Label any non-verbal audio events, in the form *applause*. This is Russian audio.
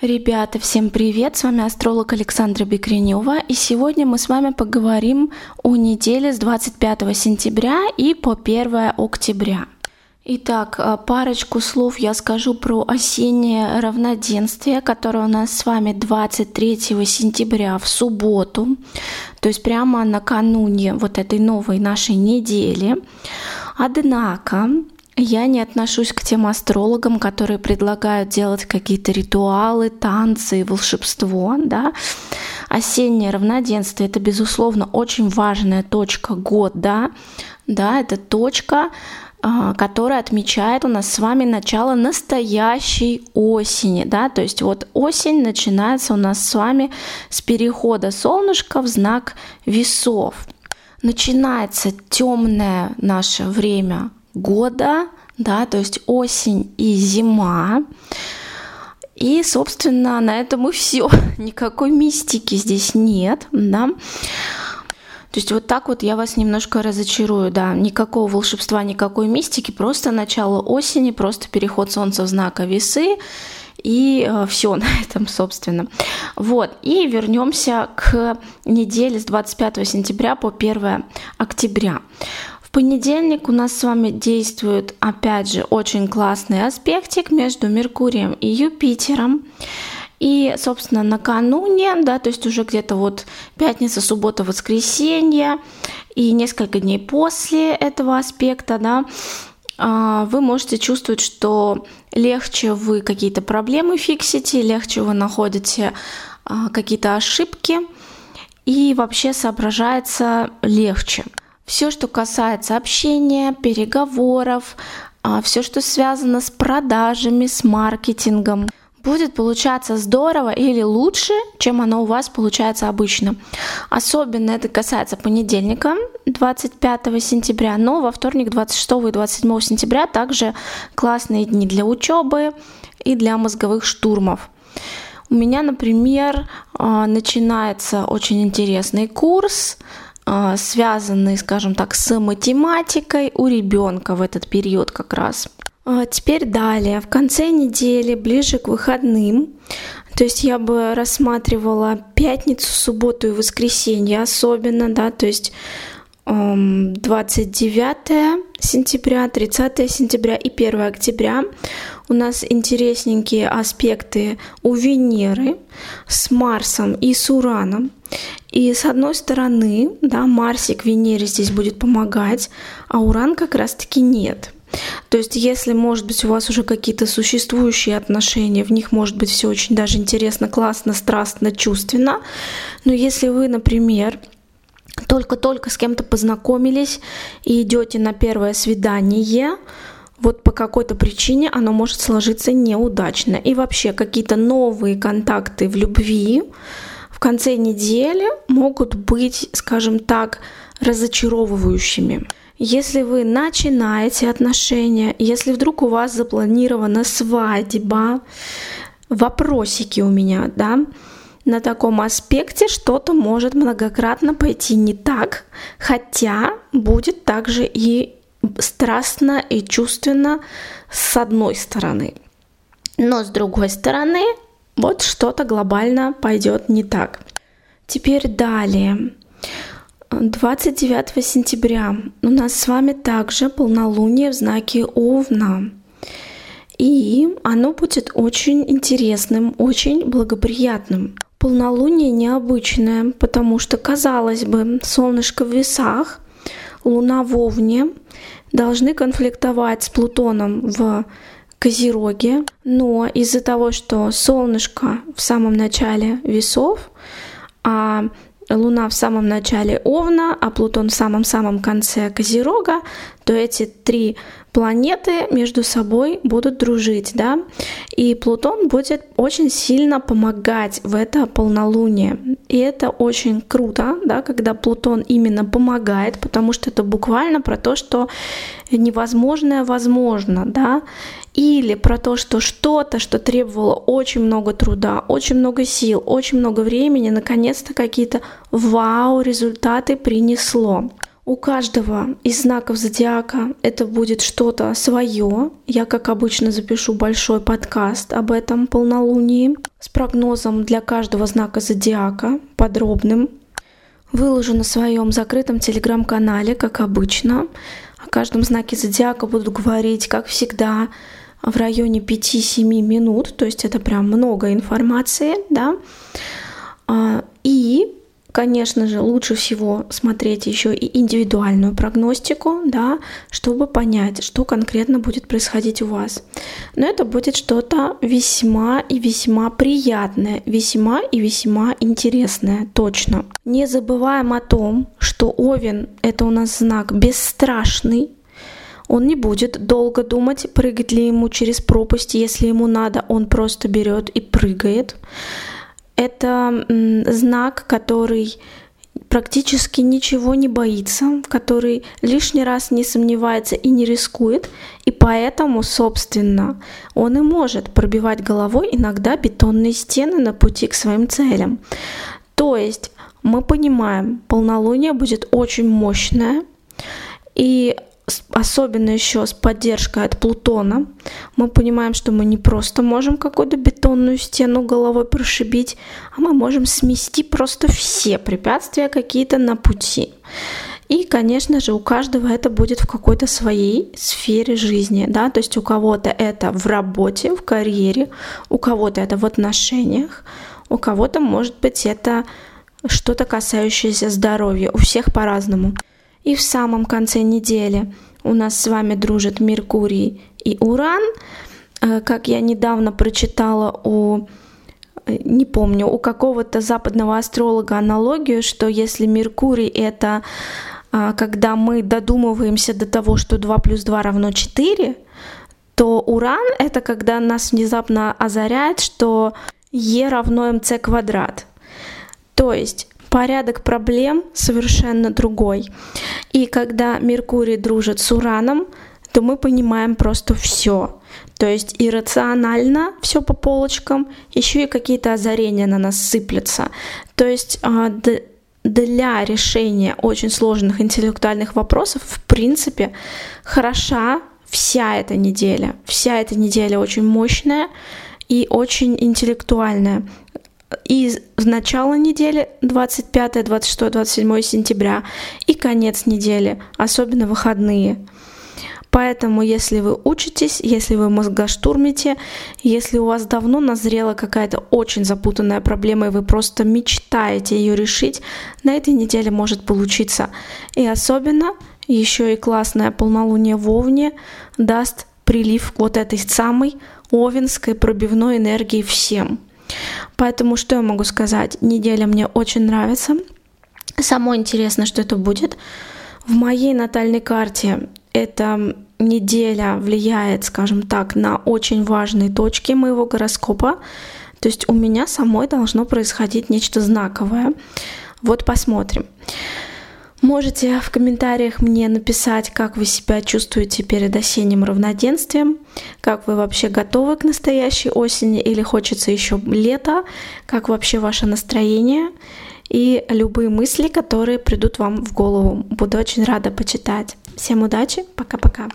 Ребята, всем привет! С вами астролог Александра Бекренева, и сегодня мы с вами поговорим о неделе с 25 сентября и по 1 октября. Итак, э, парочку слов я скажу про осеннее равноденствие, которое у нас с вами 23 сентября в субботу, то есть прямо накануне вот этой новой нашей недели. Однако я не отношусь к тем астрологам, которые предлагают делать какие-то ритуалы, танцы, волшебство, да. Осеннее равноденствие – это, безусловно, очень важная точка года, да, это точка, а, которая отмечает у нас с вами начало настоящей осени, да, то есть вот осень начинается у нас с вами с перехода солнышка в знак весов. Начинается темное наше время года, да, то есть осень и зима. И, собственно, на этом и все. *laughs* Никакой мистики здесь нет, да. То есть вот так вот я вас немножко разочарую, да, никакого волшебства, никакой мистики, просто начало осени, просто переход солнца в знака весы, и э, все *laughs* на этом, собственно. Вот, и вернемся к неделе с 25 сентября по 1 октября. Понедельник у нас с вами действует, опять же, очень классный аспектик между Меркурием и Юпитером. И, собственно, накануне, да, то есть уже где-то вот пятница, суббота, воскресенье и несколько дней после этого аспекта, да, а, вы можете чувствовать, что легче вы какие-то проблемы фиксите, легче вы находите а, какие-то ошибки и вообще соображается легче. Все, что касается общения, переговоров, а, все, что связано с продажами, с маркетингом, будет получаться здорово или лучше, чем оно у вас получается обычно. Особенно это касается понедельника, 25 сентября, но во вторник, 26 и 27 сентября также классные дни для учебы и для мозговых штурмов. У меня, например, а, начинается очень интересный курс связанные, скажем так, с математикой у ребенка в этот период как раз. А, теперь далее, в конце недели, ближе к выходным, то есть я бы рассматривала пятницу, субботу и воскресенье особенно, да, то есть 29 сентября, 30 сентября и 1 октября у нас интересненькие аспекты у Венеры с Марсом и с Ураном. И с одной стороны, да, Марсик Венере здесь будет помогать, а Уран как раз-таки нет. То есть, если, может быть, у вас уже какие-то существующие отношения, в них может быть все очень даже интересно, классно, страстно, чувственно, но если вы, например, только-только с кем-то познакомились и идете на первое свидание, вот по какой-то причине оно может сложиться неудачно. И вообще какие-то новые контакты в любви в конце недели могут быть, скажем так, разочаровывающими. Если вы начинаете отношения, если вдруг у вас запланирована свадьба, вопросики у меня, да, на таком аспекте что-то может многократно пойти не так, хотя будет также и страстно и чувственно с одной стороны. Но с другой стороны, вот что-то глобально пойдет не так. Теперь далее. 29 сентября у нас с вами также полнолуние в знаке Овна. И оно будет очень интересным, очень благоприятным. Полнолуние необычное, потому что, казалось бы, солнышко в весах, луна в Овне должны конфликтовать с Плутоном в Козероге, но из-за того, что солнышко в самом начале весов, а Луна в самом начале Овна, а Плутон в самом-самом конце Козерога, то эти три планеты между собой будут дружить, да, и Плутон будет очень сильно помогать в это полнолуние. И это очень круто, да, когда Плутон именно помогает, потому что это буквально про то, что невозможное возможно, да, или про то, что что-то, что требовало очень много труда, очень много сил, очень много времени, наконец-то какие-то вау результаты принесло. У каждого из знаков зодиака это будет что-то свое. Я, как обычно, запишу большой подкаст об этом полнолунии с прогнозом для каждого знака зодиака, подробным. Выложу на своем закрытом телеграм-канале, как обычно. О каждом знаке зодиака буду говорить, как всегда, в районе 5-7 минут, то есть это прям много информации, да. А, и Конечно же, лучше всего смотреть еще и индивидуальную прогностику, да, чтобы понять, что конкретно будет происходить у вас. Но это будет что-то весьма и весьма приятное, весьма и весьма интересное, точно. Не забываем о том, что Овен — это у нас знак бесстрашный, он не будет долго думать, прыгать ли ему через пропасть, если ему надо, он просто берет и прыгает. Это знак, который практически ничего не боится, который лишний раз не сомневается и не рискует, и поэтому, собственно, он и может пробивать головой иногда бетонные стены на пути к своим целям. То есть мы понимаем, полнолуние будет очень мощное, и особенно еще с поддержкой от Плутона, мы понимаем, что мы не просто можем какую-то бетонную стену головой прошибить, а мы можем смести просто все препятствия какие-то на пути. И, конечно же, у каждого это будет в какой-то своей сфере жизни, да, то есть у кого-то это в работе, в карьере, у кого-то это в отношениях, у кого-то, может быть, это что-то касающееся здоровья, у всех по-разному. И в самом конце недели у нас с вами дружат Меркурий и Уран. Э, как я недавно прочитала у э, не помню, у какого-то западного астролога аналогию, что если Меркурий это а, когда мы додумываемся до того, что 2 плюс 2 равно 4, то Уран это когда нас внезапно озаряет, что Е равно МЦ квадрат. То есть порядок проблем совершенно другой. И когда Меркурий дружит с Ураном, то мы понимаем просто все. То есть иррационально все по полочкам, еще и какие-то озарения на нас сыплются. То есть а, для решения очень сложных интеллектуальных вопросов, в принципе, хороша вся эта неделя. Вся эта неделя очень мощная и очень интеллектуальная и начало недели 25, 26, 27 сентября и конец недели, особенно выходные. Поэтому, если вы учитесь, если вы мозгоштурмите, если у вас давно назрела какая-то очень запутанная проблема, и вы просто мечтаете ее решить, на этой неделе может получиться. И особенно еще и классное полнолуние в Овне даст прилив вот этой самой овенской пробивной энергии всем. Поэтому что я могу сказать? Неделя мне очень нравится. Самое интересное, что это будет. В моей натальной карте эта неделя влияет, скажем так, на очень важные точки моего гороскопа. То есть у меня самой должно происходить нечто знаковое. Вот посмотрим. Можете в комментариях мне написать, как вы себя чувствуете перед осенним равноденствием, как вы вообще готовы к настоящей осени или хочется еще лета, как вообще ваше настроение и любые мысли, которые придут вам в голову. Буду очень рада почитать. Всем удачи, пока-пока.